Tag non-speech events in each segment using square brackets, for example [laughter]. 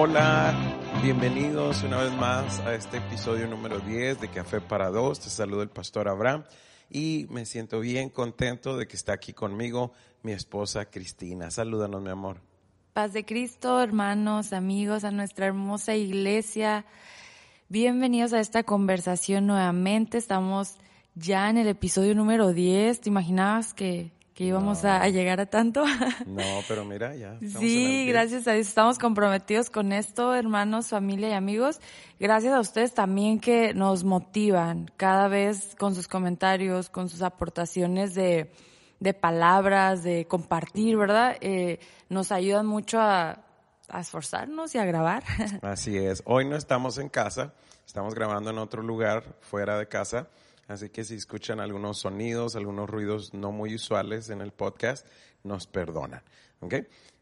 Hola, bienvenidos una vez más a este episodio número 10 de Café para Dos. Te saludo el pastor Abraham y me siento bien contento de que está aquí conmigo mi esposa Cristina. Salúdanos, mi amor. Paz de Cristo, hermanos, amigos, a nuestra hermosa iglesia. Bienvenidos a esta conversación nuevamente. Estamos ya en el episodio número 10. ¿Te imaginabas que, que íbamos No. a, a llegar a tanto? [laughs] No, pero mira, ya. Sí, el 10. gracias a Dios estamos comprometidos con esto, hermanos, familia y amigos. Gracias a ustedes también que nos motivan cada vez con sus comentarios, con sus aportaciones de, de palabras, de compartir, ¿verdad? Eh, nos ayudan mucho a, a esforzarnos y a grabar. [laughs] Así es. Hoy no estamos en casa, estamos grabando en otro lugar fuera de casa. Así que si escuchan algunos sonidos, algunos ruidos no muy usuales en el podcast, nos perdonan. ¿ok?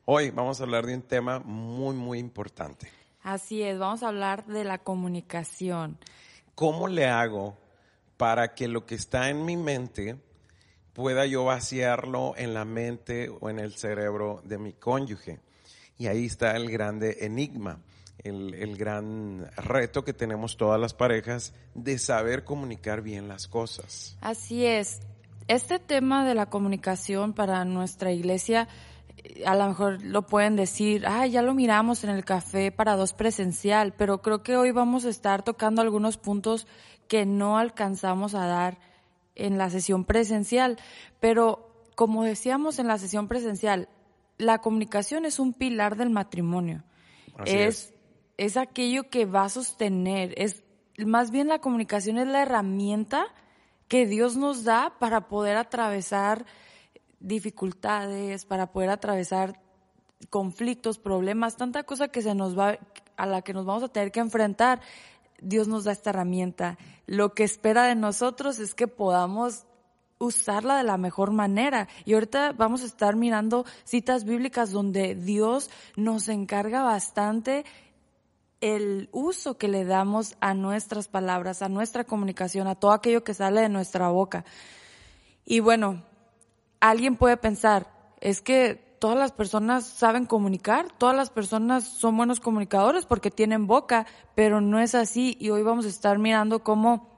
Hoy vamos a hablar de un tema muy, muy importante. Así es, vamos a hablar de la comunicación. ¿Cómo le hago para que lo que está en mi mente pueda yo vaciarlo en la mente o en el cerebro de mi cónyuge? Y ahí está el grande enigma, el, el gran reto que tenemos todas las parejas de saber comunicar bien las cosas. Así es. Este tema de la comunicación para nuestra iglesia, eh, a lo mejor lo pueden decir, ah, ya lo miramos en el café para dos presencial, pero creo que hoy vamos a estar tocando algunos puntos que no alcanzamos a dar en la sesión presencial. Pero como decíamos en la sesión presencial, la comunicación es un pilar del matrimonio. Así es, es aquello que va a sostener, es más bien la comunicación es la herramienta que Dios nos da para poder atravesar dificultades, para poder atravesar conflictos, problemas, tanta cosa que se nos va a la que nos vamos a tener que enfrentar. Dios nos da esta herramienta. Lo que espera de nosotros es que podamos usarla de la mejor manera. Y ahorita vamos a estar mirando citas bíblicas donde Dios nos encarga bastante el uso que le damos a nuestras palabras, a nuestra comunicación, a todo aquello que sale de nuestra boca. Y bueno, alguien puede pensar, es que todas las personas saben comunicar, todas las personas son buenos comunicadores porque tienen boca, pero no es así. Y hoy vamos a estar mirando cómo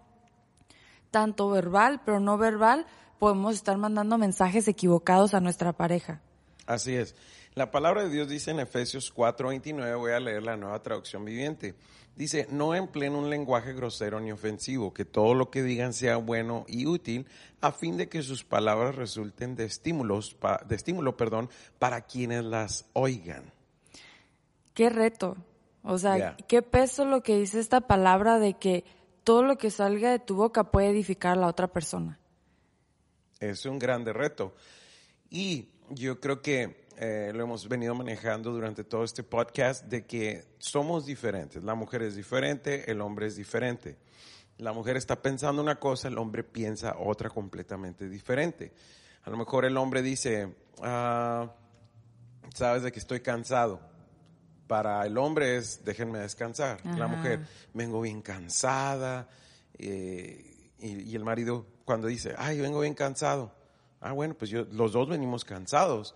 tanto verbal, pero no verbal, podemos estar mandando mensajes equivocados a nuestra pareja. Así es. La palabra de Dios dice en Efesios 4:29, voy a leer la nueva traducción viviente. Dice, no empleen un lenguaje grosero ni ofensivo, que todo lo que digan sea bueno y útil, a fin de que sus palabras resulten de estímulos, pa- de estímulo, perdón, para quienes las oigan. Qué reto. O sea, qué peso lo que dice esta palabra de que todo lo que salga de tu boca puede edificar a la otra persona. Es un grande reto. Y yo creo que eh, lo hemos venido manejando durante todo este podcast de que somos diferentes. La mujer es diferente, el hombre es diferente. La mujer está pensando una cosa, el hombre piensa otra completamente diferente. A lo mejor el hombre dice, ah, sabes de que estoy cansado. Para el hombre es, déjenme descansar. La mujer, vengo bien cansada. eh, y, y el marido cuando dice, ay, vengo bien cansado. Ah, bueno, pues yo, los dos venimos cansados.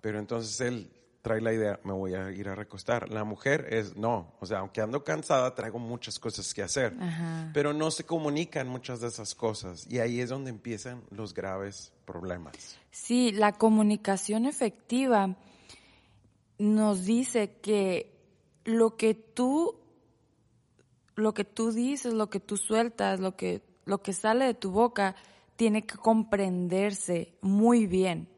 Pero entonces él trae la idea, me voy a ir a recostar. La mujer es, no, o sea, aunque ando cansada, traigo muchas cosas que hacer. Ajá. Pero no se comunican muchas de esas cosas. Y ahí es donde empiezan los graves problemas. Sí, la comunicación efectiva nos dice que lo que tú lo que tú dices, lo que tú sueltas, lo que lo que sale de tu boca tiene que comprenderse muy bien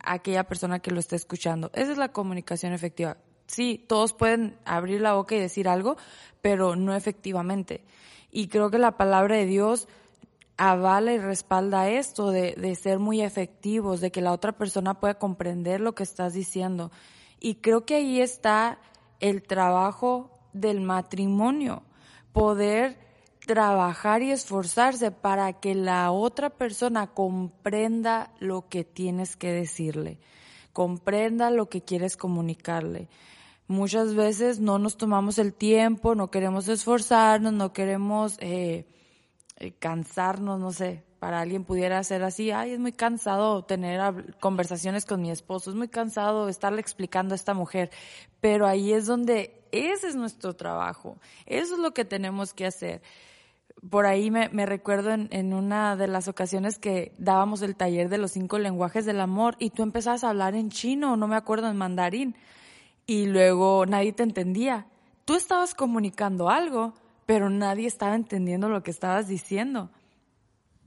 aquella persona que lo está escuchando. Esa es la comunicación efectiva. Sí, todos pueden abrir la boca y decir algo, pero no efectivamente. Y creo que la palabra de Dios avala y respalda esto de, de ser muy efectivos, de que la otra persona pueda comprender lo que estás diciendo. Y creo que ahí está el trabajo del matrimonio, poder trabajar y esforzarse para que la otra persona comprenda lo que tienes que decirle, comprenda lo que quieres comunicarle. Muchas veces no nos tomamos el tiempo, no queremos esforzarnos, no queremos eh, eh, cansarnos, no sé, para alguien pudiera ser así, ay, es muy cansado tener conversaciones con mi esposo, es muy cansado estarle explicando a esta mujer, pero ahí es donde ese es nuestro trabajo, eso es lo que tenemos que hacer. Por ahí me, recuerdo en, en, una de las ocasiones que dábamos el taller de los cinco lenguajes del amor y tú empezabas a hablar en chino, no me acuerdo en mandarín, y luego nadie te entendía. Tú estabas comunicando algo, pero nadie estaba entendiendo lo que estabas diciendo.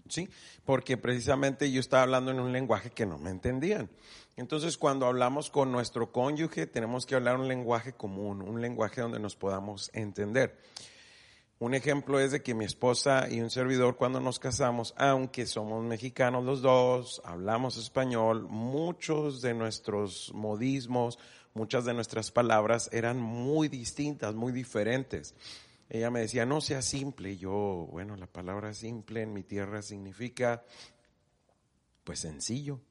Sí, porque precisamente yo estaba hablando en un lenguaje que no me entendían. Entonces, cuando hablamos con nuestro cónyuge, tenemos que hablar un lenguaje común, un lenguaje donde nos podamos entender. Un ejemplo es de que mi esposa y un servidor cuando nos casamos, aunque somos mexicanos los dos, hablamos español, muchos de nuestros modismos, muchas de nuestras palabras eran muy distintas, muy diferentes. Ella me decía, no sea simple. yo, bueno, la palabra simple en mi tierra significa, pues sencillo.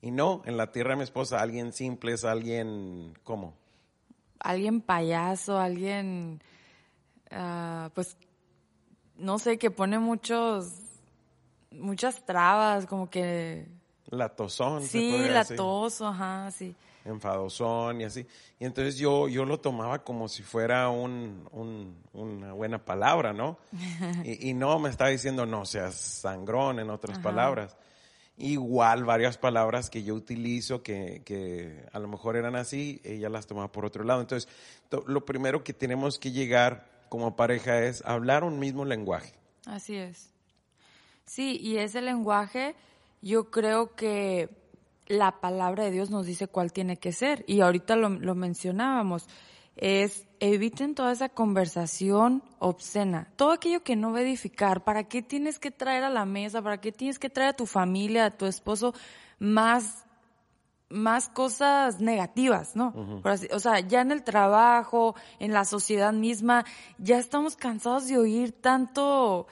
Y no, en la tierra de mi esposa, alguien simple es alguien, ¿cómo? Alguien payaso, alguien, ah, pues, no sé, que pone muchos, muchas trabas, como que... Latosón. Sí, latoso, ajá, sí enfadosón y así. Y entonces yo, yo lo tomaba como si fuera un, una buena palabra, ¿no? [laughs] Y, no me estaba diciendo no seas sangrón, en otras palabras. Igual varias palabras que yo utilizo que, que a lo mejor eran así, ella las tomaba por otro lado. Entonces, lo primero que tenemos que llegar como pareja es hablar un mismo lenguaje. Así es. Sí, y ese lenguaje yo creo que la palabra de Dios nos dice cuál tiene que ser. Y ahorita lo, mencionábamos. Es eviten toda esa conversación obscena. Todo aquello que no va a edificar. ¿Para qué tienes que traer a la mesa? ¿Para qué tienes que traer a tu familia, a tu esposo, más, más cosas negativas, no? o sea, ya en el trabajo, en la sociedad misma, ya estamos cansados de oír tanto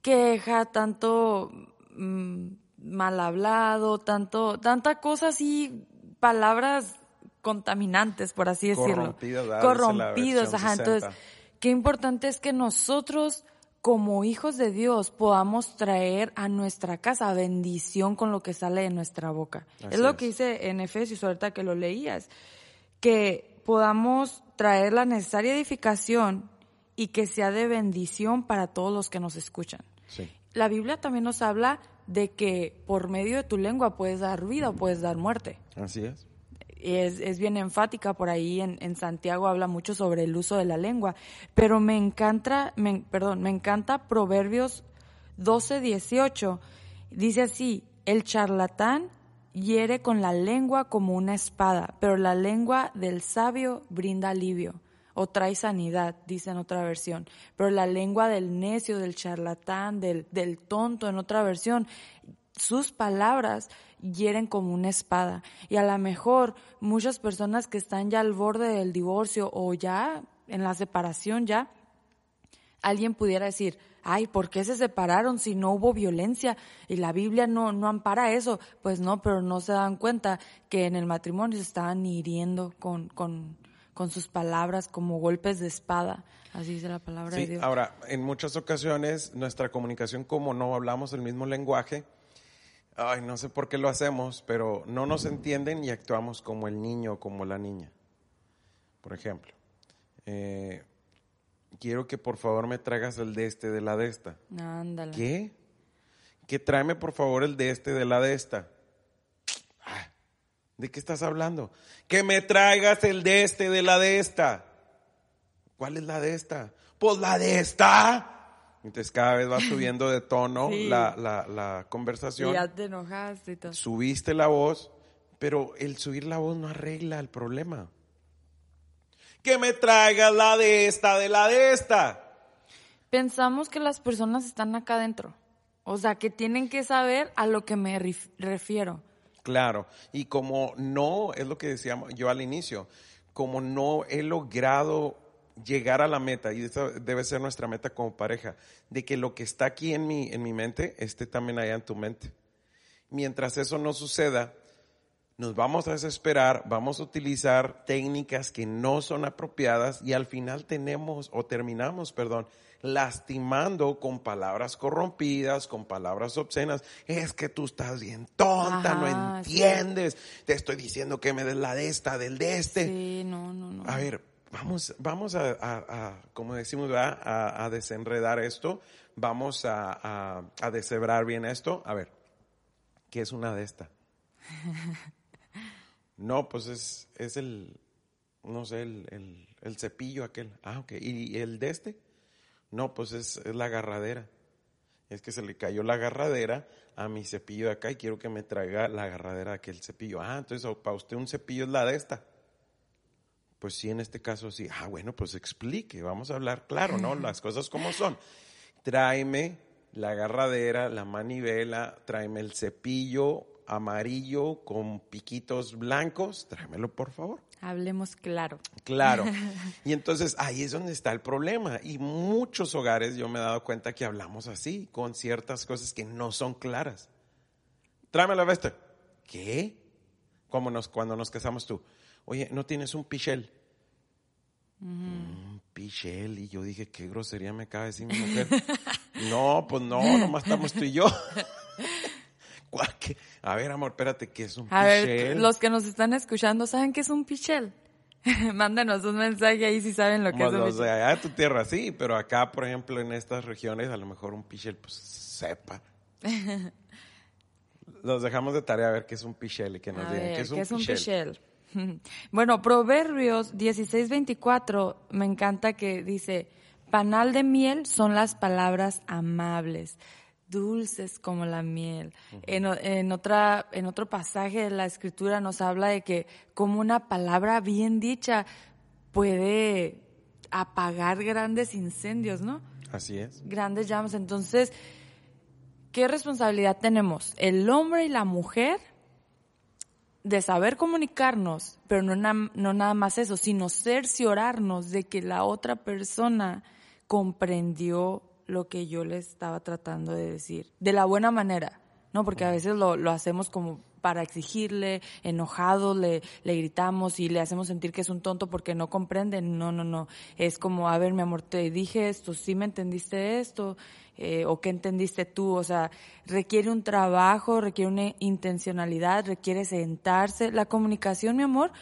queja, tanto mm, mal hablado, tanto, tanta cosa así, palabras contaminantes, por así decirlo. Corrompidos, ajá. Entonces, qué importante es que nosotros, como hijos de Dios, podamos traer a nuestra casa bendición con lo que sale de nuestra boca. es lo que dice en Efesios, ahorita que lo leías, que podamos traer la necesaria edificación y que sea de bendición para todos los que nos escuchan. La Biblia también nos habla de que por medio de tu lengua puedes dar vida o puedes dar muerte. Así es. Es, es bien enfática por ahí en, en, Santiago habla mucho sobre el uso de la lengua, pero me encanta, me, perdón, me encanta Proverbios 12, 18. Dice así, el charlatán hiere con la lengua como una espada, pero la lengua del sabio brinda alivio o trae sanidad, dice en otra versión. Pero la lengua del necio, del charlatán, del, del tonto, en otra versión, sus palabras hieren como una espada. Y a lo mejor muchas personas que están ya al borde del divorcio o ya en la separación ya, alguien pudiera decir, ay, ¿por qué se separaron si no hubo violencia? Y la Biblia no, no ampara eso. Pues no, pero no se dan cuenta que en el matrimonio se estaban hiriendo con, con, con sus palabras como golpes de espada. Así dice la palabra de Dios. Ahora, en muchas ocasiones nuestra comunicación, como no hablamos el mismo lenguaje, ay, no sé por qué lo hacemos, pero no nos entienden y actuamos como el niño o como la niña. Por ejemplo, eh, quiero que por favor me traigas el de este de la de esta. Ándale. ¿Qué? Que tráeme por favor el de este de la de esta. ¿De qué estás hablando? Que me traigas el de este, de la de esta. ¿Cuál es la de esta? Pues la de esta. Entonces cada vez va [laughs] subiendo de tono la, la, la, conversación. ya te enojaste y todo. Subiste la voz, pero el subir la voz no arregla el problema. Que me traigas la de esta, de la de esta. Pensamos que las personas están acá adentro. O sea, que tienen que saber a lo que me refiero. Claro, y como no, es lo que decíamos yo al inicio, como no he logrado llegar a la meta, y esa debe ser nuestra meta como pareja, de que lo que está aquí en mi, en mi mente esté también allá en tu mente. Mientras eso no suceda, nos vamos a desesperar, vamos a utilizar técnicas que no son apropiadas y al final tenemos o terminamos, perdón, lastimando con palabras corrompidas, con palabras obscenas. Es que tú estás bien tonta, no Ajá, sí. entiendes. Te estoy diciendo que me des la de esta, del de este. Sí, no, no, no. A ver, vamos, vamos a, a- a, como decimos. A, a desenredar esto. Vamos a, deshebrar bien esto. A ver, ¿qué es una de esta? [laughs] No, pues es, es el, no sé, el, el, el cepillo aquel. Ah, ok. ¿Y el de este? No, pues es, es la agarradera. Es que se le cayó la agarradera a mi cepillo de acá y quiero que me traiga la agarradera de aquel cepillo. Ah, entonces para usted un cepillo es la de esta. Pues sí, en este caso sí. Ah, bueno, pues explique, vamos a hablar claro, ¿no? Las cosas como son. Tráeme la agarradera, la manivela, tráeme el cepillo amarillo con piquitos blancos, tráemelo por favor. Hablemos claro. Claro. [laughs] Y entonces ahí es donde está el problema. Y muchos hogares yo me he dado cuenta que hablamos así, con ciertas cosas que no son claras. Tráeme la veste. ¿Qué? Como nos, cuando nos casamos tú. Oye, ¿no tienes un pichel? Un pichel. Y yo dije, qué grosería me acaba de decir mi mujer. [laughs] no, pues no, nomás estamos tú y yo. [laughs] A ver, amor, espérate, ¿qué es un A pichel? ver, los que nos están escuchando, ¿saben qué es un pichel? [laughs] Mándanos un mensaje ahí si saben lo que es un pichel. allá de tu tierra, sí, pero acá, por ejemplo, en estas regiones, a lo mejor un pichel, pues sepa. Los dejamos de tarea a ver qué es un pichel y que nos A digan ver, qué es un ¿qué es un pichel. pichel? [laughs] Bueno, Proverbios 16:24 me encanta que dice, panal de miel son las palabras amables, dulces como la miel. en, o- en otra, en otro pasaje de la escritura nos habla de que como una palabra bien dicha puede apagar grandes incendios, ¿no? Así es. grandes llamas. Entonces, ¿qué responsabilidad tenemos? El hombre y la mujer de saber comunicarnos, pero no, na- no nada más eso, sino cerciorarnos de que la otra persona comprendió lo que yo le estaba tratando de decir, de la buena manera, ¿no? Porque a veces lo, lo hacemos como para exigirle, enojados, le, le gritamos y le hacemos sentir que es un tonto porque no comprende. No, no, no. Es como, a ver, mi amor, te dije esto, ¿sí me entendiste esto? Eh, ¿O qué entendiste tú? O sea, requiere un trabajo, requiere una intencionalidad, requiere sentarse. La comunicación, mi amor,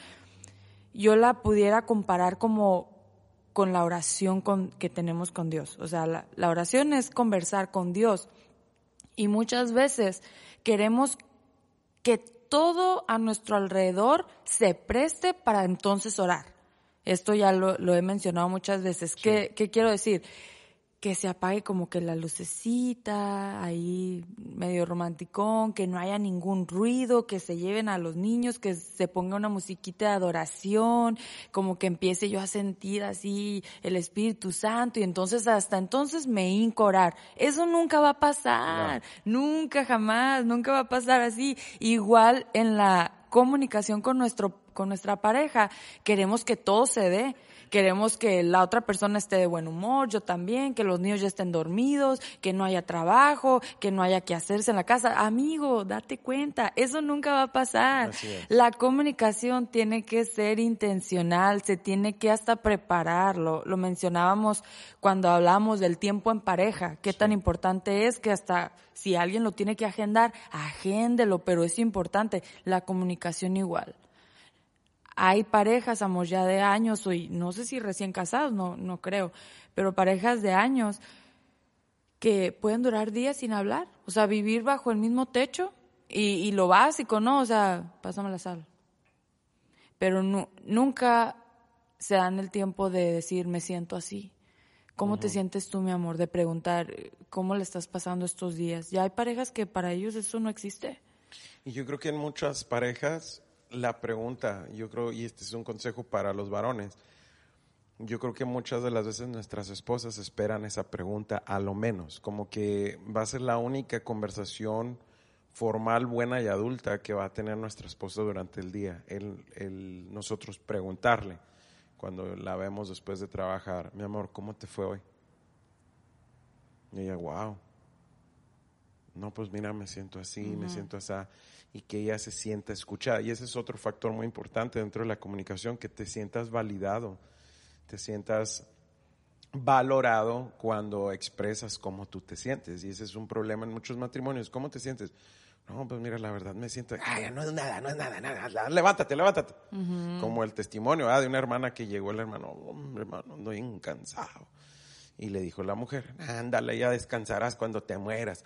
yo la pudiera comparar como con la oración con, que tenemos con Dios. O sea, la, la oración es conversar con Dios. Y muchas veces queremos que todo a nuestro alrededor se preste para entonces orar. Esto ya lo, lo he mencionado muchas veces. ¿Qué, ¿Qué quiero decir? Que se apague como que la lucecita, ahí medio romanticón, que no haya ningún ruido, que se lleven a los niños, que se ponga una musiquita de adoración, como que empiece yo a sentir así el Espíritu Santo y entonces hasta entonces me hinco a orar. Eso nunca va a pasar, nunca jamás, nunca va a pasar así. Igual en la comunicación con nuestro con nuestra pareja, queremos que todo se dé. Queremos que la otra persona esté de buen humor, yo también, que los niños ya estén dormidos, que no haya trabajo, que no haya que hacerse en la casa. Amigo, date cuenta, eso nunca va a pasar. La comunicación tiene que ser intencional, se tiene que hasta prepararlo. Lo mencionábamos cuando hablábamos del tiempo en pareja, qué tan importante es que hasta si alguien lo tiene que agendar, agéndelo, pero es importante. La comunicación igual. Hay parejas, amor, ya de años, y no sé si recién casados, no, no creo, pero parejas de años que pueden durar días sin hablar, o sea, vivir bajo el mismo techo y, y lo básico, ¿no? O sea, pásame la sal. Pero nu- nunca se dan el tiempo de decir, me siento así. ¿Cómo te sientes tú, mi amor? De preguntar, ¿cómo le estás pasando estos días? Ya hay parejas que para ellos eso no existe. Y yo creo que en muchas parejas la pregunta, yo creo, y este es un consejo para los varones, yo creo que muchas de las veces nuestras esposas esperan esa pregunta, a lo menos, como que va a ser la única conversación formal, buena y adulta que va a tener nuestra esposa durante el día, el, el nosotros preguntarle cuando la vemos después de trabajar, mi amor, ¿cómo te fue hoy? Y ella, wow. No, pues mira, me siento así, me siento así. Y que ella se sienta escuchada. Y ese es otro factor muy importante dentro de la comunicación, que te sientas validado, te sientas valorado cuando expresas cómo tú te sientes. Y ese es un problema en muchos matrimonios. ¿Cómo te sientes? No, pues mira, la verdad me siento, ay, no es nada, no es nada, nada, levántate, levántate. Como el testimonio de una hermana que llegó el hermano, hombre, hermano, estoy cansado. Y le dijo la mujer, ándale, ya descansarás cuando te mueras.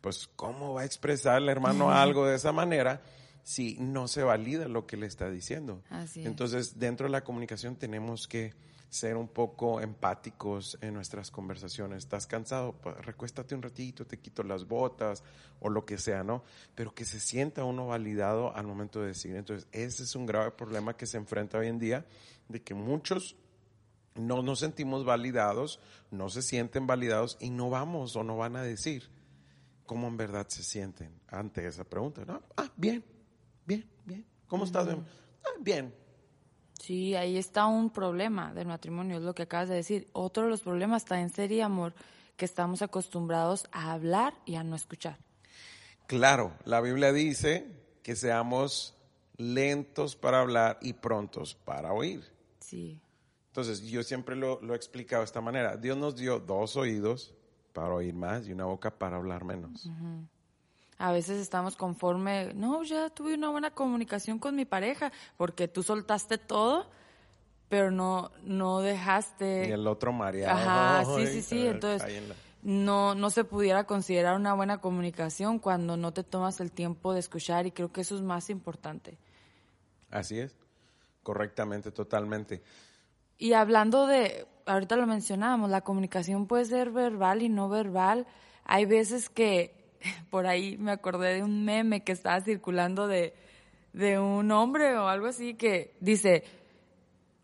Pues, ¿cómo va a expresar el hermano algo de esa manera si no se valida lo que le está diciendo? Entonces, dentro de la comunicación tenemos que ser un poco empáticos en nuestras conversaciones. ¿Estás cansado? Pues recuéstate un ratito, te quito las botas o lo que sea, ¿no? Pero que se sienta uno validado al momento de decir. Entonces, ese es un grave problema que se enfrenta hoy en día, de que muchos no nos sentimos validados, no se sienten validados y no vamos o no van a decir cómo en verdad se sienten ante esa pregunta. ¿no? Ah, bien, bien, bien. ¿Cómo estás? Ah, bien, Sí, ahí está un problema del matrimonio, es lo que acabas de decir. Otro de los problemas está en serie amor, que estamos acostumbrados a hablar y a no escuchar. Claro, la Biblia dice que seamos lentos para hablar y prontos para oír. Sí. Entonces, yo siempre lo, he explicado de esta manera. Dios nos dio dos oídos para oír más y una boca para hablar menos a veces estamos conforme, no, ya tuve una buena comunicación con mi pareja, porque tú soltaste todo, pero no, no dejaste... Y el otro mareado. Ajá, sí, sí, sí, entonces no, no se pudiera considerar una buena comunicación cuando no te tomas el tiempo de escuchar y creo que eso es más importante. Así es, correctamente, totalmente. Y hablando de, ahorita lo mencionábamos, la comunicación puede ser verbal y no verbal. Hay veces que [laughs] por ahí me acordé de un meme que estaba circulando de, de un hombre o algo así que dice,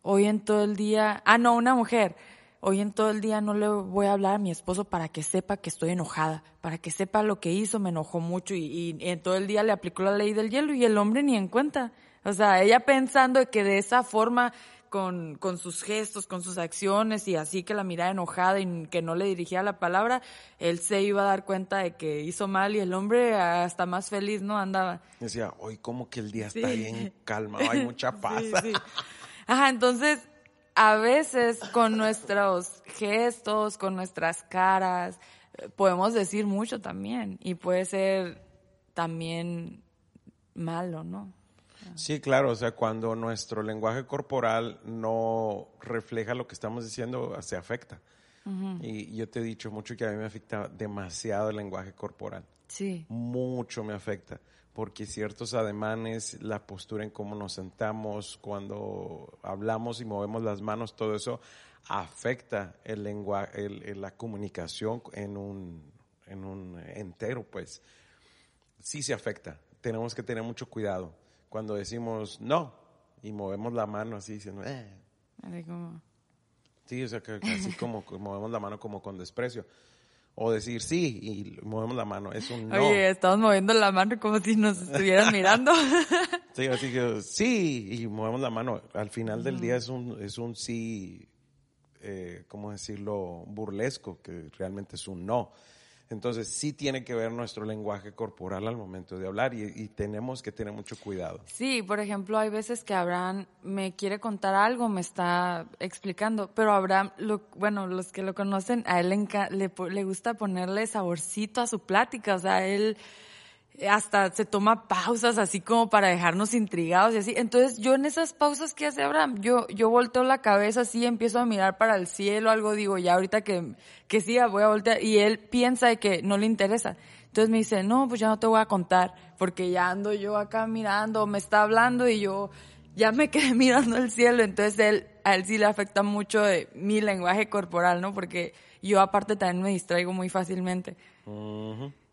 hoy en todo el día, ah, no, una mujer, hoy en todo el día no le voy a hablar a mi esposo para que sepa que estoy enojada, para que sepa lo que hizo, me enojó mucho y, y en todo el día le aplicó la ley del hielo y el hombre ni en cuenta. O sea, ella pensando que de esa forma con, con, sus gestos, con sus acciones y así que la miraba enojada y que no le dirigía la palabra, él se iba a dar cuenta de que hizo mal y el hombre hasta más feliz, ¿no? Andaba. Decía, hoy como que el día está bien [laughs] calmado, hay mucha paz. Ajá, entonces a veces con nuestros gestos, con nuestras caras, podemos decir mucho también y puede ser también malo, ¿no? Sí, claro, o sea, cuando nuestro lenguaje corporal no refleja lo que estamos diciendo, se afecta. Y yo te he dicho mucho que a mí me afecta demasiado el lenguaje corporal. Sí. Mucho me afecta, porque ciertos ademanes, la postura en cómo nos sentamos, cuando hablamos y movemos las manos, todo eso afecta el lenguaje, la comunicación en un, en un entero, pues. Sí se afecta. Tenemos que tener mucho cuidado cuando decimos no y movemos la mano así diciendo, eh. Así como... Sí, o sea, que así como movemos la mano como con desprecio. O decir sí y movemos la mano, es un no. Oye, estamos moviendo la mano como si nos estuvieran mirando. [laughs] sí, así que sí y movemos la mano. Al final del día es un, es un sí, eh, ¿cómo decirlo? Burlesco, que realmente es un no. Entonces sí tiene que ver nuestro lenguaje corporal al momento de hablar y, tenemos que tener mucho cuidado. Sí, por ejemplo, hay veces que Abraham me quiere contar algo, me está explicando, pero Abraham, lo, bueno, los que lo conocen, a él le, le gusta ponerle saborcito a su plática, o sea, él hasta se toma pausas así como para dejarnos intrigados y así. Entonces yo en esas pausas que hace Abraham, yo, yo volteo la cabeza así, empiezo a mirar para el cielo, algo digo, ya ahorita que, que sí, voy a voltear. Y él piensa de que no le interesa. Entonces me dice, no, pues ya no te voy a contar, porque ya ando yo acá mirando, me está hablando y yo ya me [laughs] quedé mirando el cielo. Entonces él, a él sí le afecta mucho de mi lenguaje corporal, ¿no? Porque yo aparte también me distraigo muy fácilmente.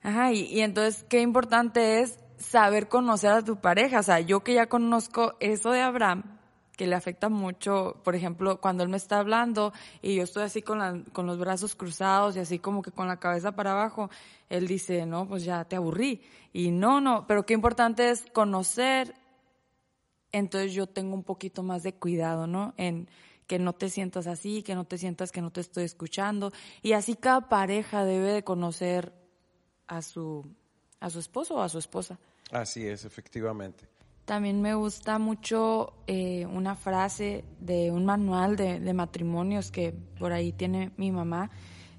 Ajá, y, entonces qué importante es saber conocer a tu pareja. O sea, yo que ya conozco eso de Abraham, que le afecta mucho, por ejemplo, cuando él me está hablando y yo estoy así con, con los brazos cruzados y así como que con la cabeza para abajo, él dice, no, pues ya te aburrí. Y no, no, pero qué importante es conocer, entonces yo tengo un poquito más de cuidado, ¿no? En que no te sientas así, que no te sientas que no te estoy escuchando. Y así cada pareja debe de conocer a su, a su esposo o a su esposa. Así es, efectivamente. También me gusta mucho eh, una frase de un manual de, de matrimonios que por ahí tiene mi mamá,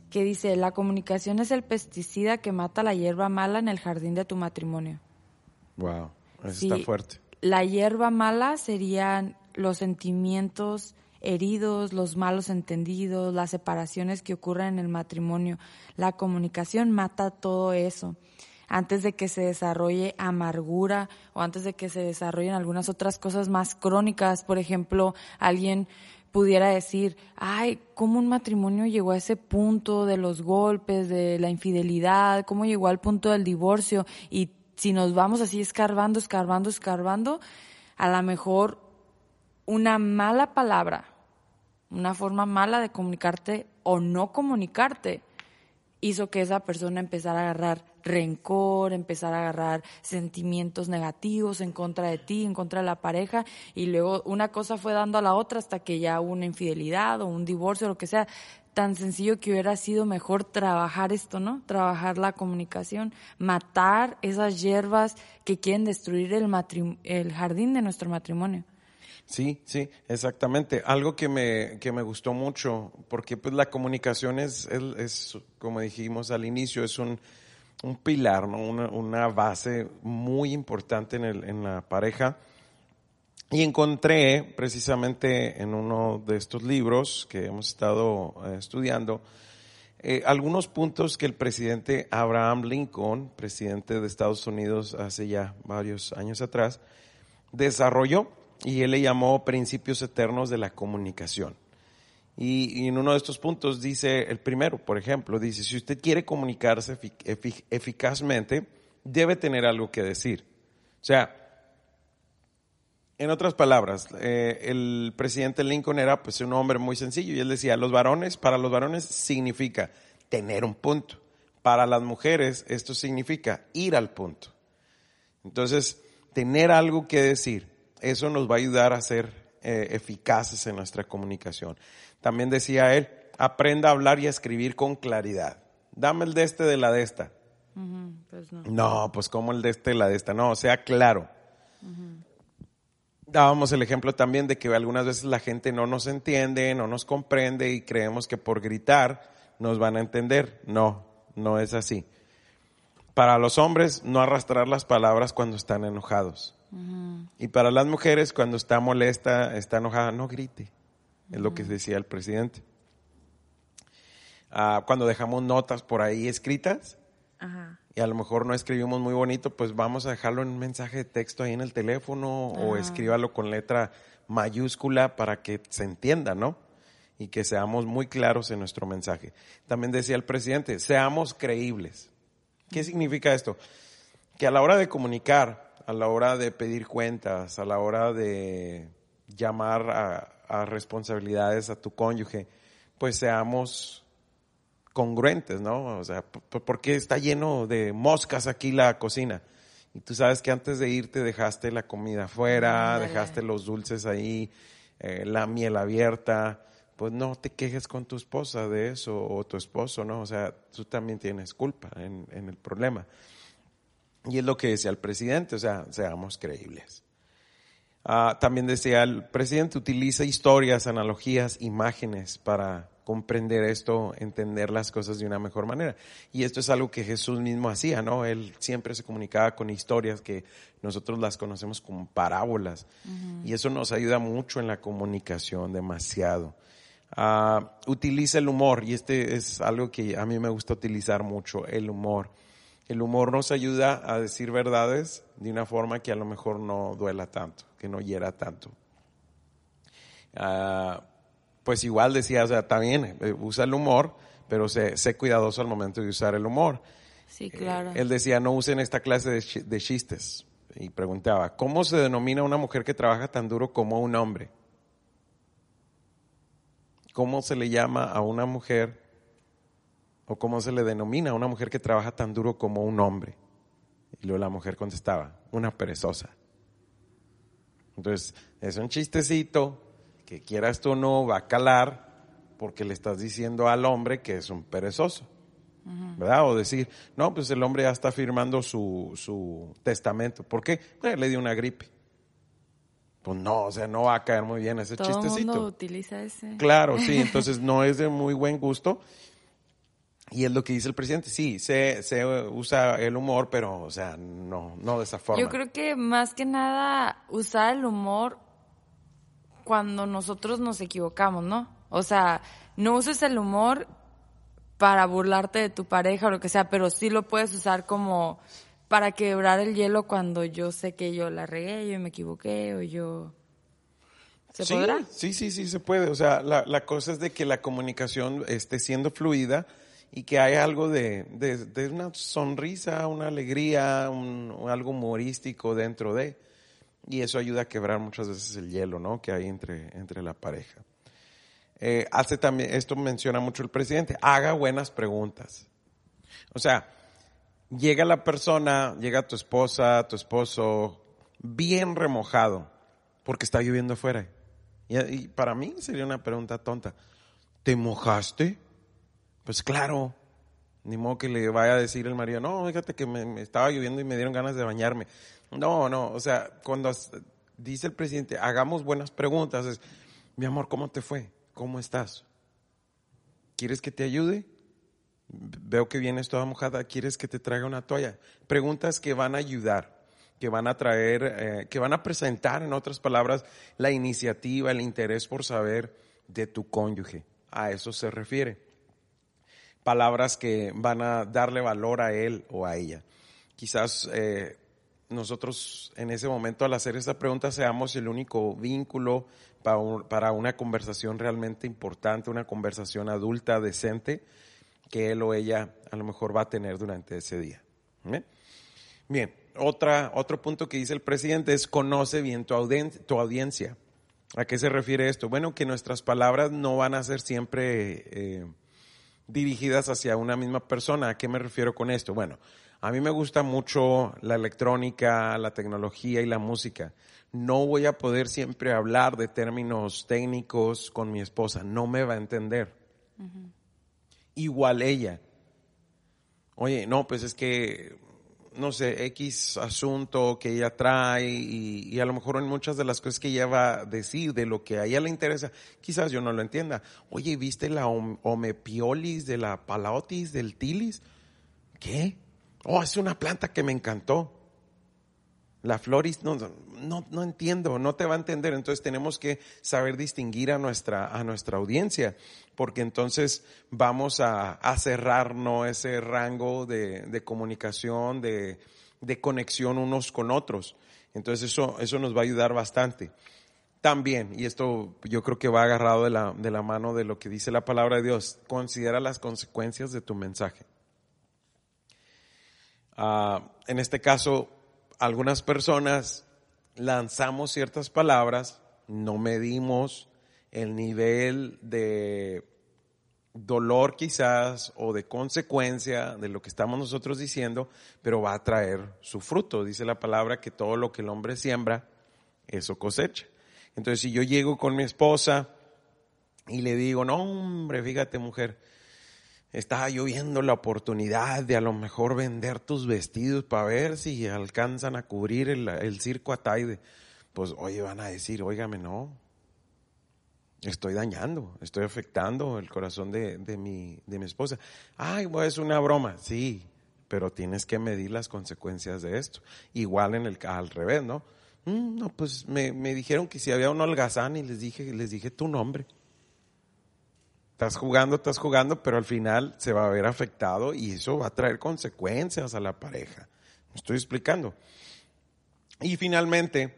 que dice, la comunicación es el pesticida que mata la hierba mala en el jardín de tu matrimonio. Wow, eso Sí, está fuerte. La hierba mala serían los sentimientos heridos, los malos entendidos, las separaciones que ocurren en el matrimonio. La comunicación mata todo eso. Antes de que se desarrolle amargura o antes de que se desarrollen algunas otras cosas más crónicas, por ejemplo, alguien pudiera decir, ay, ¿cómo un matrimonio llegó a ese punto de los golpes, de la infidelidad? ¿Cómo llegó al punto del divorcio? Y si nos vamos así escarbando, escarbando, escarbando, a lo mejor una mala palabra, una forma mala de comunicarte o no comunicarte, hizo que esa persona empezara a agarrar rencor, empezar a agarrar sentimientos negativos en contra de ti, en contra de la pareja, y luego una cosa fue dando a la otra hasta que ya hubo una infidelidad o un divorcio, lo que sea. Tan sencillo que hubiera sido mejor trabajar esto, ¿no? Trabajar la comunicación, matar esas hierbas que quieren destruir el, el jardín de nuestro matrimonio. Sí, sí, exactamente. Algo que me, que me gustó mucho, porque pues la comunicación es, es, como dijimos al inicio, es un, un pilar, ¿no? una, una base muy importante en, el, en la pareja. Y encontré precisamente en uno de estos libros que hemos estado eh, estudiando, eh, algunos puntos que el presidente Abraham Lincoln, presidente de Estados Unidos hace ya varios años atrás, desarrolló y él le llamó principios eternos de la comunicación. Y, en uno de estos puntos dice, el primero, por ejemplo, dice, si usted quiere comunicarse efic- efic- eficazmente, debe tener algo que decir. O sea, en otras palabras, eh, el presidente Lincoln era pues un hombre muy sencillo y él decía, los varones, para los varones significa tener un punto. Para las mujeres esto significa ir al punto. Entonces, tener algo que decir, eso nos va a ayudar a ser eh, eficaces en nuestra comunicación. También decía él, aprenda a hablar y a escribir con claridad. Dame el de este de la de esta. Pues no. No, pues como el de este y la de esta. No, sea claro. Dábamos el ejemplo también de que algunas veces la gente no nos entiende, no nos comprende y creemos que por gritar nos van a entender. No, no es así. Para los hombres, no arrastrar las palabras cuando están enojados. Y para las mujeres, cuando está molesta, está enojada, no grite. Es lo que decía el presidente. Ah, cuando dejamos notas por ahí escritas, Ajá. y a lo mejor no escribimos muy bonito, pues vamos a dejarlo en un mensaje de texto ahí en el teléfono o escríbalo con letra mayúscula para que se entienda, ¿no? Y que seamos muy claros en nuestro mensaje. También decía el presidente, seamos creíbles. ¿Qué significa esto? Que a la hora de comunicar, a la hora de pedir cuentas, a la hora de llamar a, a responsabilidades a tu cónyuge, pues seamos congruentes, ¿no? O sea, ¿por, qué está lleno de moscas aquí la cocina? Y tú sabes que antes de irte dejaste la comida afuera, dejaste los dulces ahí, eh, la miel abierta. Pues no te quejes con tu esposa de eso o tu esposo, ¿no? O sea, tú también tienes culpa en, en el problema. Y es lo que decía el presidente, o sea, seamos creíbles. Ah, también decía el presidente, utiliza historias, analogías, imágenes para comprender esto, entender las cosas de una mejor manera. Y esto es algo que Jesús mismo hacía, ¿no? Él siempre se comunicaba con historias que nosotros las conocemos como parábolas. Y eso nos ayuda mucho en la comunicación, demasiado. Ah, utiliza el humor, y este es algo que a mí me gusta utilizar mucho, el humor. El humor nos ayuda a decir verdades de una forma que a lo mejor no duela tanto, que no hiera tanto. Ah, pues igual decía, o sea, también eh, usa el humor, pero sé, sé cuidadoso al momento de usar el humor. Sí, claro. Él decía, no usen esta clase de, de chistes. Y preguntaba, ¿cómo se denomina una mujer que trabaja tan duro como un hombre? ¿Cómo se le llama a una mujer o cómo se le denomina a una mujer que trabaja tan duro como un hombre? Y luego la mujer contestaba, una perezosa. Entonces, es un chistecito que quieras tú o no va a calar porque le estás diciendo al hombre que es un perezoso. ¿Verdad? O decir, no, pues el hombre ya está firmando su, su testamento. ¿Por qué? Bueno, le dio una gripe. pues no, o sea, no va a caer muy bien ese Todo chistecito. el mundo utiliza ese. Claro, sí, entonces no es de muy buen gusto. Y es lo que dice el presidente, sí, se, se usa el humor, pero, o sea, no, no de esa forma. Yo creo que más que nada usar el humor cuando nosotros nos equivocamos, ¿no? O sea, no uses el humor para burlarte de tu pareja o lo que sea, pero sí lo puedes usar como para quebrar el hielo cuando yo sé que yo la regué, yo me equivoqué o yo... ¿Se sí, podrá? Sí, sí, sí, se puede. O sea, la, la cosa es de que la comunicación esté siendo fluida y que haya algo de, de, una sonrisa, una alegría, un, algo humorístico dentro de. Y eso ayuda a quebrar muchas veces el hielo, ¿no? Que hay entre, entre la pareja. Eh, hace también, esto menciona mucho el presidente, haga buenas preguntas. O sea, llega la persona, llega tu esposa, tu esposo, bien remojado, porque está lloviendo afuera. Y, para mí sería una pregunta tonta. ¿Te mojaste? Pues claro. Ni modo que le vaya a decir el marido, no, fíjate que me, estaba lloviendo y me dieron ganas de bañarme. No, no, o sea, cuando dice el presidente, hagamos buenas preguntas, es, mi amor, ¿cómo te fue? ¿Cómo estás? ¿Quieres que te ayude? Veo que vienes toda mojada, ¿quieres que te traiga una toalla? Preguntas que van a ayudar, que van a traer, eh, que van a presentar, en otras palabras, la iniciativa, el interés por saber de tu cónyuge. A eso se refiere. Palabras que van a darle valor a él o a ella. Quizás eh, nosotros en ese momento al hacer esta pregunta seamos el único vínculo para, para una conversación realmente importante, una conversación adulta, decente, que él o ella a lo mejor va a tener durante ese día. Bien, bien otra, otro punto que dice el presidente es conoce bien tu audiencia. ¿A qué se refiere esto? Bueno, que nuestras palabras no van a ser siempre eh, dirigidas hacia una misma persona. ¿A qué me refiero con esto? Bueno, a mí me gusta mucho la electrónica, la tecnología y la música. No voy a poder siempre hablar de términos técnicos con mi esposa. No me va a entender. Uh -huh. Igual ella. Oye, no, pues es que, no sé, X asunto que ella trae y, y, a lo mejor en muchas de las cosas que ella va a decir, de lo que a ella le interesa, quizás yo no lo entienda. Oye, ¿viste la omepiolis de la palaotis, del tilis? ¿Qué? Oh, es una planta que me encantó. La floris, no, no, no entiendo, no te va a entender. Entonces tenemos que saber distinguir a nuestra, a nuestra audiencia, porque entonces vamos a, a cerrar ¿no? ese rango de, de comunicación, de, de, conexión unos con otros. Entonces eso, eso nos va a ayudar bastante. También, y esto yo creo que va agarrado de la, de la mano de lo que dice la palabra de Dios, considera las consecuencias de tu mensaje. Uh, en este caso, algunas personas lanzamos ciertas palabras, no medimos el nivel de dolor quizás o de consecuencia de lo que estamos nosotros diciendo, pero va a traer su fruto. Dice la palabra que todo lo que el hombre siembra, eso cosecha. Entonces, si yo llego con mi esposa y le digo, no, hombre, fíjate mujer, estaba lloviendo la oportunidad de a lo mejor vender tus vestidos para ver si alcanzan a cubrir el, el circo Ataide. Pues, oye, van a decir, óigame, no. Estoy dañando, estoy afectando el corazón de, de, mi, de mi esposa. Ay, pues es una broma. Sí, pero tienes que medir las consecuencias de esto. Igual en el al revés, ¿no? Mm, no, pues me, me dijeron que si había un holgazán y les dije, les dije tu nombre. Estás jugando, estás jugando, pero al final se va a ver afectado y eso va a traer consecuencias a la pareja. Estoy explicando. Y finalmente,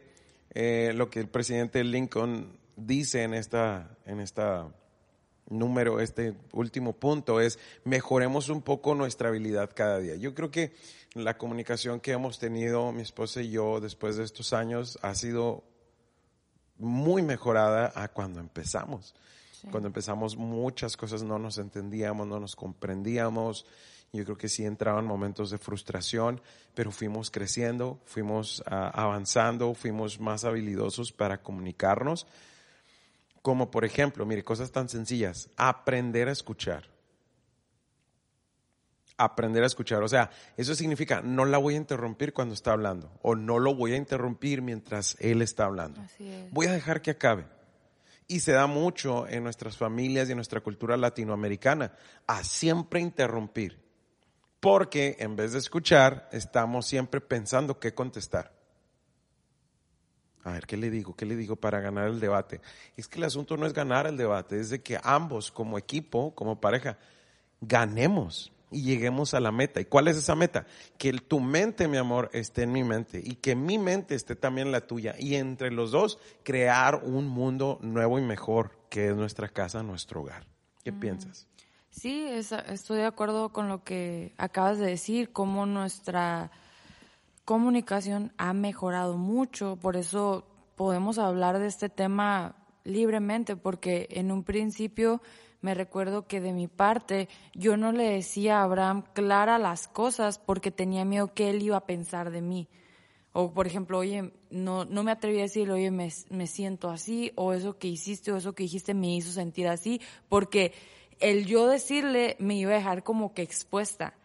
eh, lo que el presidente Lincoln dice en esta, en esta número, este último punto es mejoremos un poco nuestra habilidad cada día. Yo creo que la comunicación que hemos tenido mi esposa y yo después de estos años ha sido muy mejorada a cuando empezamos. Sí. Cuando empezamos muchas cosas no nos entendíamos, no nos comprendíamos. Yo creo que sí entraban momentos de frustración, pero fuimos creciendo, fuimos uh, avanzando, fuimos más habilidosos para comunicarnos. Como por ejemplo, mire, cosas tan sencillas, aprender a escuchar. aprender a escuchar. O sea, eso significa no la voy a interrumpir cuando está hablando o no lo voy a interrumpir mientras él está hablando. Voy a dejar que acabe. Y se da mucho en nuestras familias y en nuestra cultura latinoamericana a siempre interrumpir. Porque en vez de escuchar, estamos siempre pensando qué contestar. A ver, ¿qué le digo? ¿Qué le digo para ganar el debate? Es que el asunto no es ganar el debate, es de que ambos como equipo, como pareja, ganemos y lleguemos a la meta. ¿Y cuál es esa meta? Que tu mente, mi amor, esté en mi mente y que mi mente esté también en la tuya. Y entre los dos, crear un mundo nuevo y mejor, que es nuestra casa, nuestro hogar. ¿Qué mm. piensas? Sí, estoy de acuerdo con lo que acabas de decir, cómo nuestra comunicación ha mejorado mucho. Por eso podemos hablar de este tema libremente, porque en un principio me recuerdo que de mi parte yo no le decía a Abraham clara las cosas porque tenía miedo que él iba a pensar de mí. O, por ejemplo, oye, no, no me atreví a decirle, oye, me, me siento así, o eso que hiciste, o eso que dijiste me hizo sentir así, porque el yo decirle me iba a dejar como que expuesta.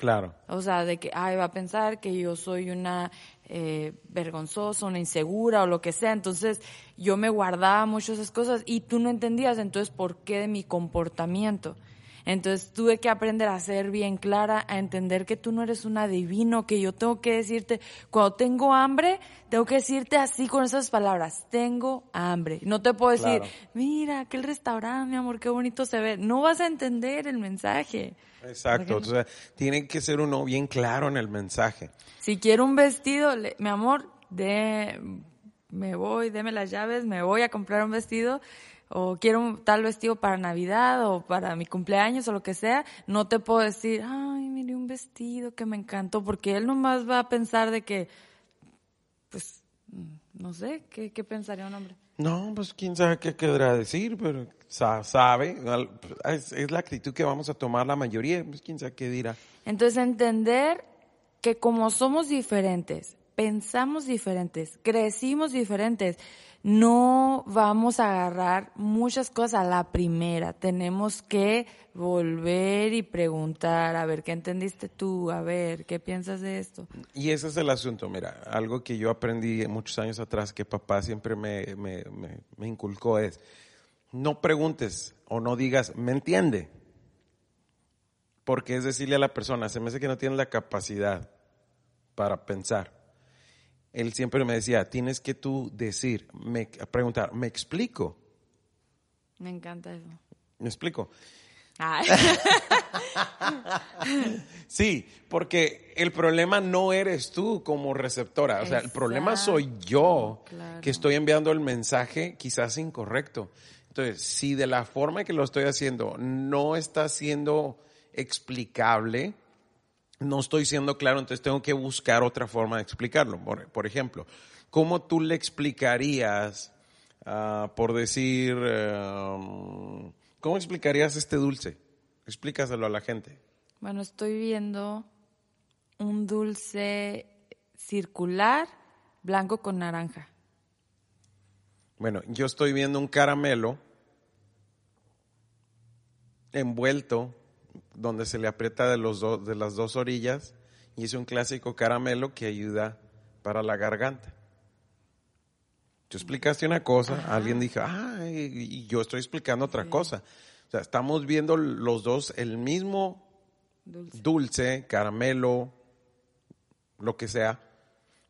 Claro. O sea, de que, ay, va a pensar que yo soy una eh, vergonzosa, una insegura o lo que sea. Entonces, yo me guardaba mucho esas cosas y tú no entendías, entonces, ¿por qué de mi comportamiento? Entonces tuve que aprender a ser bien clara, a entender que tú no eres un adivino, que yo tengo que decirte, cuando tengo hambre, tengo que decirte así con esas palabras, tengo hambre. No te puedo decir, mira, aquel restaurante, mi amor, qué bonito se ve. No vas a entender el mensaje. Exacto, o sea, tiene que ser uno bien claro en el mensaje. Si quiero un vestido, mi amor, de, me voy, deme las llaves, me voy a comprar un vestido o quiero un tal vestido para Navidad o para mi cumpleaños o lo que sea, no te puedo decir, ay, mire un vestido que me encantó, porque él nomás va a pensar de que, pues, no sé, ¿qué, qué pensaría un hombre? No, pues quién sabe qué querrá decir, pero sabe, es, es, la actitud que vamos a tomar la mayoría, pues quién sabe qué dirá. Entonces entender que como somos diferentes, pensamos diferentes, crecimos diferentes, no vamos a agarrar muchas cosas a la primera. Tenemos que volver y preguntar, a ver, ¿qué entendiste tú? A ver, ¿qué piensas de esto? Y ese es el asunto, mira, algo que yo aprendí muchos años atrás, que papá siempre me, me, me, inculcó es, no preguntes o no digas, ¿me entiende? Porque es decirle a la persona, se me hace que no tiene la capacidad para pensar él siempre me decía, tienes que tú decir, me, preguntar, ¿me explico? Me encanta eso. ¿Me explico? [laughs] sí, porque el problema no eres tú como receptora, o sea, el problema soy yo que estoy enviando el mensaje quizás incorrecto. Entonces, si de la forma que lo estoy haciendo no está siendo explicable, no estoy siendo claro, entonces tengo que buscar otra forma de explicarlo. Por, ejemplo, ¿cómo tú le explicarías, ah, por decir, em, cómo explicarías este dulce? Explícaselo a la gente. Bueno, estoy viendo un dulce circular, blanco con naranja. Bueno, yo estoy viendo un caramelo envuelto donde se le aprieta de, los de las dos orillas y es un clásico caramelo que ayuda para la garganta. Tú explicaste una cosa, alguien dijo, ah, y yo estoy explicando otra cosa. O sea, estamos viendo los dos el mismo dulce, caramelo, lo que sea,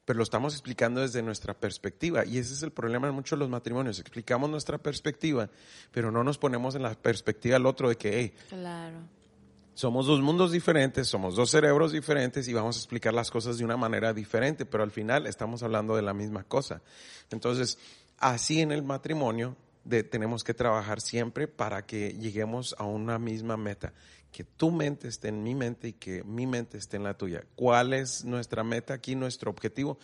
pero lo estamos explicando desde nuestra perspectiva. Y ese es el problema en muchos de los matrimonios. Explicamos nuestra perspectiva, pero no nos ponemos en la perspectiva del otro de que, hey, claro somos dos mundos diferentes, somos dos cerebros diferentes y vamos a explicar las cosas de una manera diferente, pero al final estamos hablando de la misma cosa. Entonces, así en el matrimonio tenemos que trabajar siempre para que lleguemos a una misma meta, que tu mente esté en mi mente y que mi mente esté en la tuya. ¿Cuál es nuestra meta aquí, nuestro objetivo?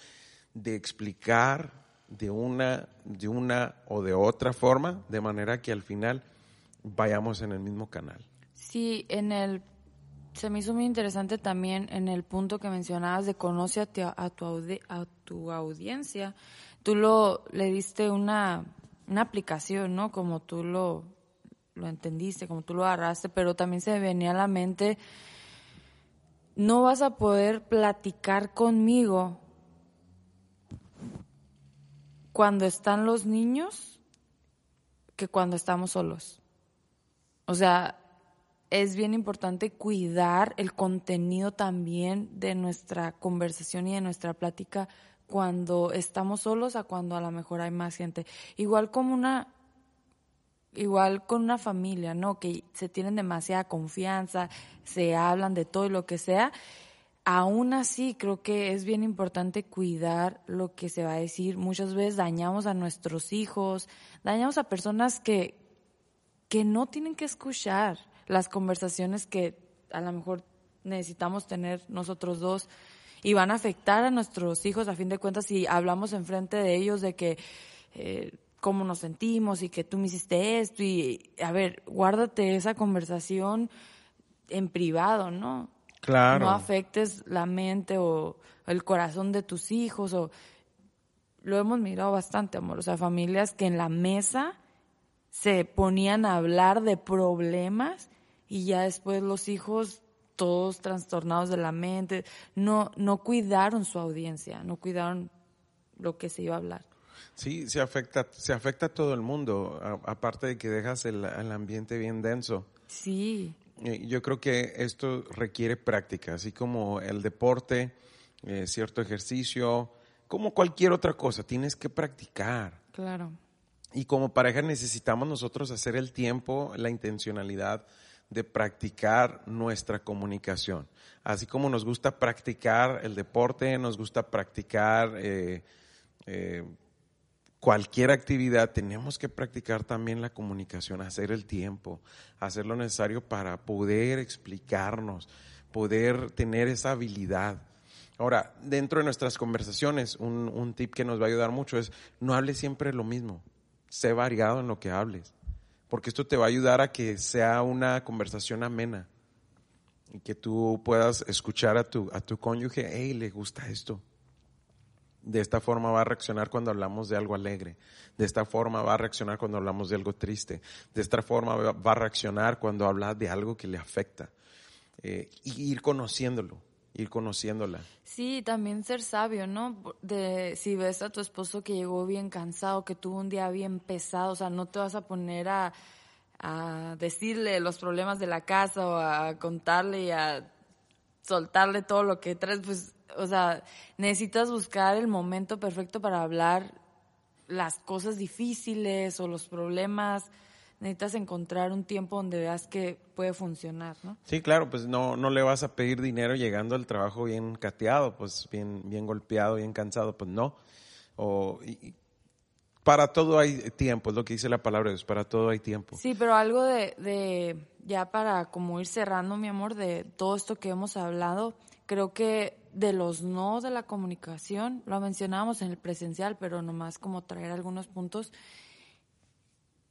De explicar de una, de una o de otra forma, de manera que al final vayamos en el mismo canal. Sí, en el se me hizo muy interesante también en el punto que mencionabas de conoce a tu, a tu, audiencia. Tú lo le diste una, una aplicación, ¿no? Como tú lo, lo entendiste, como tú lo agarraste, pero también se me venía a la mente no vas a poder platicar conmigo cuando están los niños que cuando estamos solos. O sea, es bien importante cuidar el contenido también de nuestra conversación y de nuestra plática cuando estamos solos a cuando a lo mejor hay más gente. Igual como una igual con una familia, ¿no? Que se tienen demasiada confianza, se hablan de todo y lo que sea. Aún así, creo que es bien importante cuidar lo que se va a decir. Muchas veces dañamos a nuestros hijos, dañamos a personas que, que no tienen que escuchar las conversaciones que a lo mejor necesitamos tener nosotros dos y van a afectar a nuestros hijos a fin de cuentas si hablamos enfrente de ellos de que eh, cómo nos sentimos y que tú me hiciste esto y a ver, guárdate esa conversación en privado, ¿no? Claro. No afectes la mente o el corazón de tus hijos o lo hemos mirado bastante, amor, o sea, familias que en la mesa se ponían a hablar de problemas y ya después los hijos todos trastornados de la mente, no no cuidaron su audiencia, no cuidaron lo que se iba a hablar. Sí, se afecta, se afecta a todo el mundo, aparte de que dejas el, ambiente bien denso. Sí. Yo creo que esto requiere práctica, así como el deporte, eh, cierto ejercicio, como cualquier otra cosa, tienes que practicar. Claro. Y como pareja necesitamos nosotros hacer el tiempo, la intencionalidad de practicar nuestra comunicación. Así como nos gusta practicar el deporte, nos gusta practicar eh, eh, cualquier actividad, tenemos que practicar también la comunicación, hacer el tiempo, hacer lo necesario para poder explicarnos, poder tener esa habilidad. Ahora, dentro de nuestras conversaciones, un, un tip que nos va a ayudar mucho es no hables siempre lo mismo, sé variado en lo que hables, porque esto te va a ayudar a que sea una conversación amena y que tú puedas escuchar a tu, a tu cónyuge, hey, le gusta esto, de esta forma va a reaccionar cuando hablamos de algo alegre. De esta forma va a reaccionar cuando hablamos de algo triste. De esta forma va a reaccionar cuando habla de algo que le afecta. Eh, y ir conociéndolo, ir conociéndola. Sí, también ser sabio, ¿no? De si ves a tu esposo que llegó bien cansado, que tuvo un día bien pesado, o sea, no te vas a poner a, a decirle los problemas de la casa o a contarle y a soltarle todo lo que traes, pues o sea, necesitas buscar el momento perfecto para hablar las cosas difíciles o los problemas. Necesitas encontrar un tiempo donde veas que puede funcionar, ¿no? Sí, claro, pues no, no le vas a pedir dinero llegando al trabajo bien cateado, pues bien, bien golpeado, bien cansado, pues no. O, para todo hay tiempo, es lo que dice la palabra Dios, para todo hay tiempo. Sí, pero algo de, de, ya para como ir cerrando, mi amor, de todo esto que hemos hablado, creo que de los no de la comunicación, lo mencionábamos en el presencial, pero nomás como traer algunos puntos,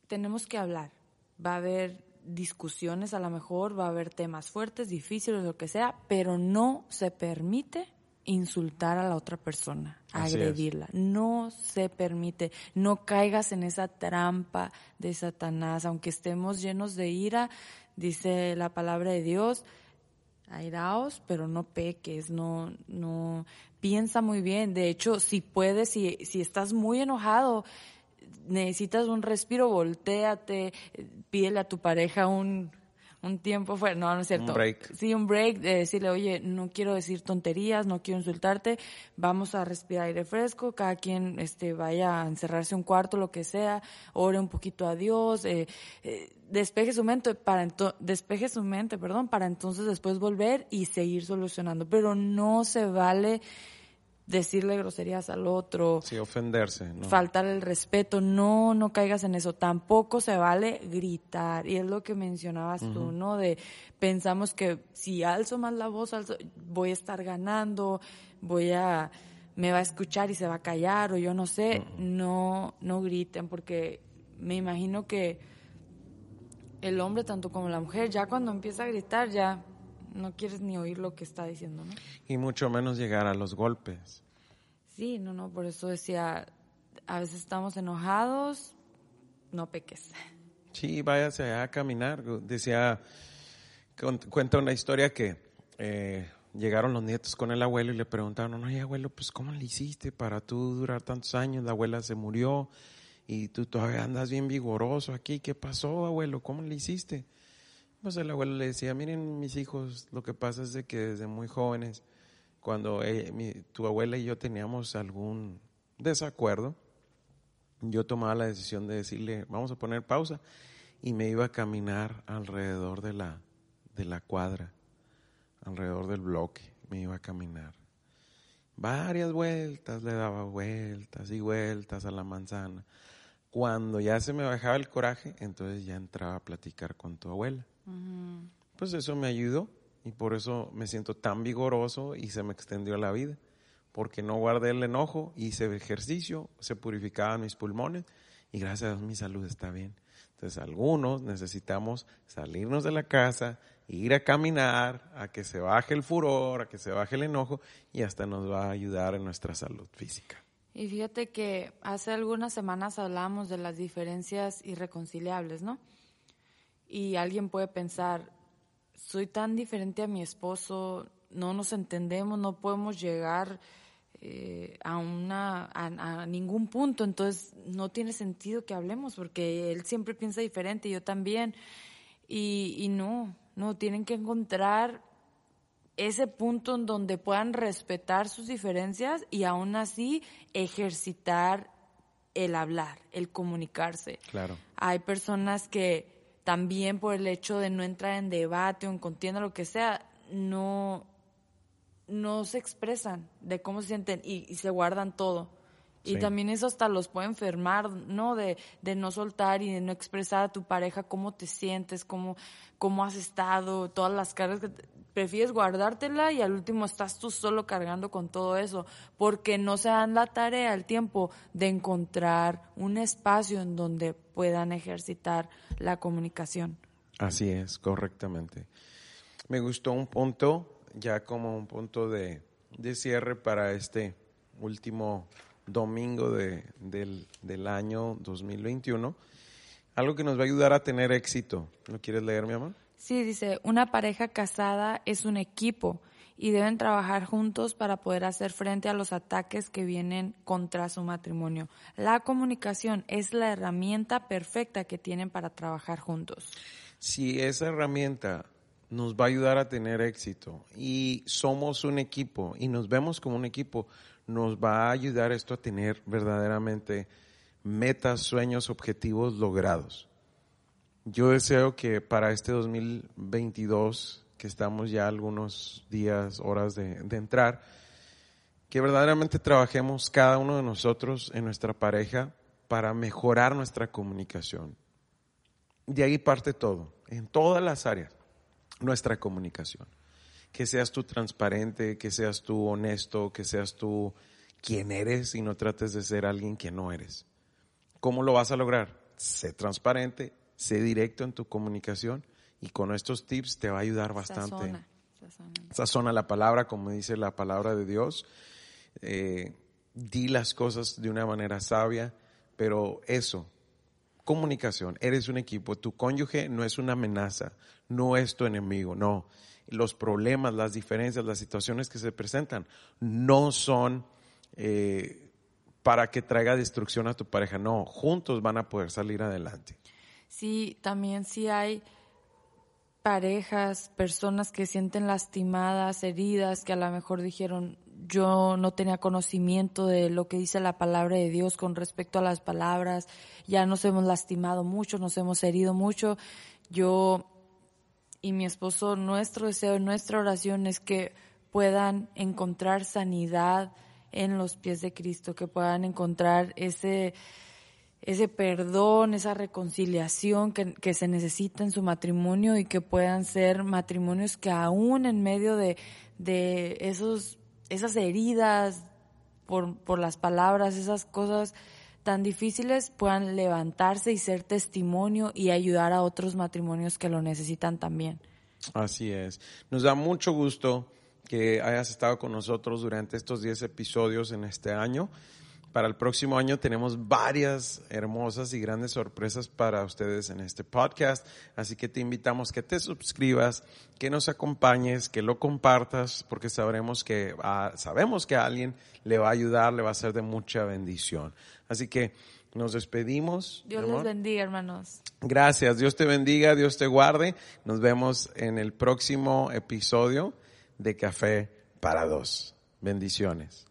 tenemos que hablar. Va a haber discusiones a lo mejor, va a haber temas fuertes, difíciles, lo que sea, pero no se permite insultar a la otra persona, agredirla. No se permite. No caigas en esa trampa de Satanás, aunque estemos llenos de ira, dice la palabra de Dios airaos, pero no peques, no, no, piensa muy bien. De hecho, si puedes, si, si estás muy enojado, necesitas un respiro, volteate, pídele a tu pareja un, un tiempo fuera, no, no es cierto. Un break. Sí, un break, de decirle, oye, no quiero decir tonterías, no quiero insultarte, vamos a respirar aire fresco, cada quien este, vaya a encerrarse un cuarto, lo que sea, ore un poquito a Dios, eh, eh, despeje su mente para despeje su mente, perdón, para entonces después volver y seguir solucionando, pero no se vale decirle groserías al otro. Sí, ofenderse. ¿no? Faltar el respeto. No, no caigas en eso. Tampoco se vale gritar. Y es lo que mencionabas tú, ¿no? De pensamos que si alzo más la voz, voy a estar ganando, voy a, me va a escuchar y se va a callar o yo no sé. No, no griten porque me imagino que el hombre, tanto como la mujer, ya cuando empieza a gritar, ya no quieres ni oír lo que está diciendo, ¿no? Y mucho menos llegar a los golpes. Sí, no, no, por eso decía, a veces estamos enojados, no peques. Sí, váyase a caminar. Decía, cuenta una historia que eh, llegaron los nietos con el abuelo y le preguntaron, oye abuelo, pues ¿cómo le hiciste para tú durar tantos años? La abuela se murió y tú todavía andas bien vigoroso aquí. ¿Qué pasó, abuelo? ¿Cómo le hiciste? Pues el abuelo le decía, miren mis hijos, lo que pasa es de que desde muy jóvenes, cuando eh, tu abuela y yo teníamos algún desacuerdo, yo tomaba la decisión de decirle, vamos a poner pausa, y me iba a caminar alrededor de la, de la cuadra, alrededor del bloque, me iba a caminar. Varias vueltas, le daba vueltas y vueltas a la manzana. Cuando ya se me bajaba el coraje, entonces ya entraba a platicar con tu abuela. Pues eso me ayudó y por eso me siento tan vigoroso y se me extendió la vida porque no guardé el enojo, hice ejercicio, se purificaban mis pulmones y gracias a Dios mi salud está bien. Entonces algunos necesitamos salirnos de la casa, ir a caminar, a que se baje el furor, a que se baje el enojo y hasta nos va a ayudar en nuestra salud física. Y fíjate que hace algunas semanas hablamos de las diferencias irreconciliables, ¿no? Y alguien puede pensar, soy tan diferente a mi esposo, no nos entendemos, no podemos llegar eh, a, una, a, ningún punto, entonces no tiene sentido que hablemos porque él siempre piensa diferente, yo también, y, y no, no, tienen que encontrar ese punto en donde puedan respetar sus diferencias y aún así ejercitar el hablar, el comunicarse. Claro. Hay personas que también por el hecho de no entrar en debate o en contienda, lo que sea, no, no se expresan de cómo se sienten y, se guardan todo. Y también eso hasta los puede enfermar, ¿no? De, de, no soltar y de no expresar a tu pareja cómo te sientes, cómo, cómo has estado, todas las cargas que prefieres guardártela y al último estás tú solo cargando con todo eso, porque no se dan la tarea, el tiempo de encontrar un espacio en donde puedan ejercitar la comunicación. Así es, correctamente. Me gustó un punto ya como un punto de, cierre para este último domingo de, del, del, año 2021. Algo que nos va a ayudar a tener éxito. ¿Lo quieres leer, mi amor? Sí, dice, una pareja casada es un equipo y deben trabajar juntos para poder hacer frente a los ataques que vienen contra su matrimonio. La comunicación es la herramienta perfecta que tienen para trabajar juntos. Si esa herramienta nos va a ayudar a tener éxito y somos un equipo y nos vemos como un equipo, nos va a ayudar esto a tener verdaderamente metas, sueños, objetivos logrados. Yo deseo que para este 2022, que estamos ya algunos días, horas de, entrar, que verdaderamente trabajemos cada uno de nosotros en nuestra pareja para mejorar nuestra comunicación. De ahí parte todo, en todas las áreas nuestra comunicación. Que seas tú transparente, que seas tú honesto, que seas tú quien eres y no trates de ser alguien que no eres. ¿Cómo lo vas a lograr? Sé transparente, sé directo en tu comunicación y con estos tips te va a ayudar bastante. Sazona, sazona. la palabra, como dice la palabra de Dios. Eh, di las cosas de una manera sabia, pero eso, comunicación, eres un equipo, tu cónyuge no es una amenaza, no es tu enemigo, no. Los problemas, las diferencias, las situaciones que se presentan no son eh, para que traiga destrucción a tu pareja, no, juntos van a poder salir adelante. Sí, también sí hay parejas, personas que sienten lastimadas, heridas, que a lo mejor dijeron, yo no tenía conocimiento de lo que dice la palabra de Dios con respecto a las palabras, ya nos hemos lastimado mucho, nos hemos herido mucho. Yo y mi esposo, nuestro deseo, nuestra oración es que puedan encontrar sanidad en los pies de Cristo, que puedan encontrar ese, ese perdón, esa reconciliación que, que, se necesita en su matrimonio y que puedan ser matrimonios que aún en medio de, de esos esas heridas por, por las palabras, esas cosas tan difíciles puedan levantarse y ser testimonio y ayudar a otros matrimonios que lo necesitan también. Así es. Nos da mucho gusto que hayas estado con nosotros durante estos 10 episodios en este año para el próximo año tenemos varias hermosas y grandes sorpresas para ustedes en este podcast. Así que te invitamos que te suscribas, que nos acompañes, que lo compartas, porque sabremos que, ah, sabemos que a alguien le va a ayudar, le va a ser de mucha bendición. Así que nos despedimos. Dios les bendiga, hermanos. Gracias. Dios te bendiga, Dios te guarde. Nos vemos en el próximo episodio de Café para Dos. Bendiciones.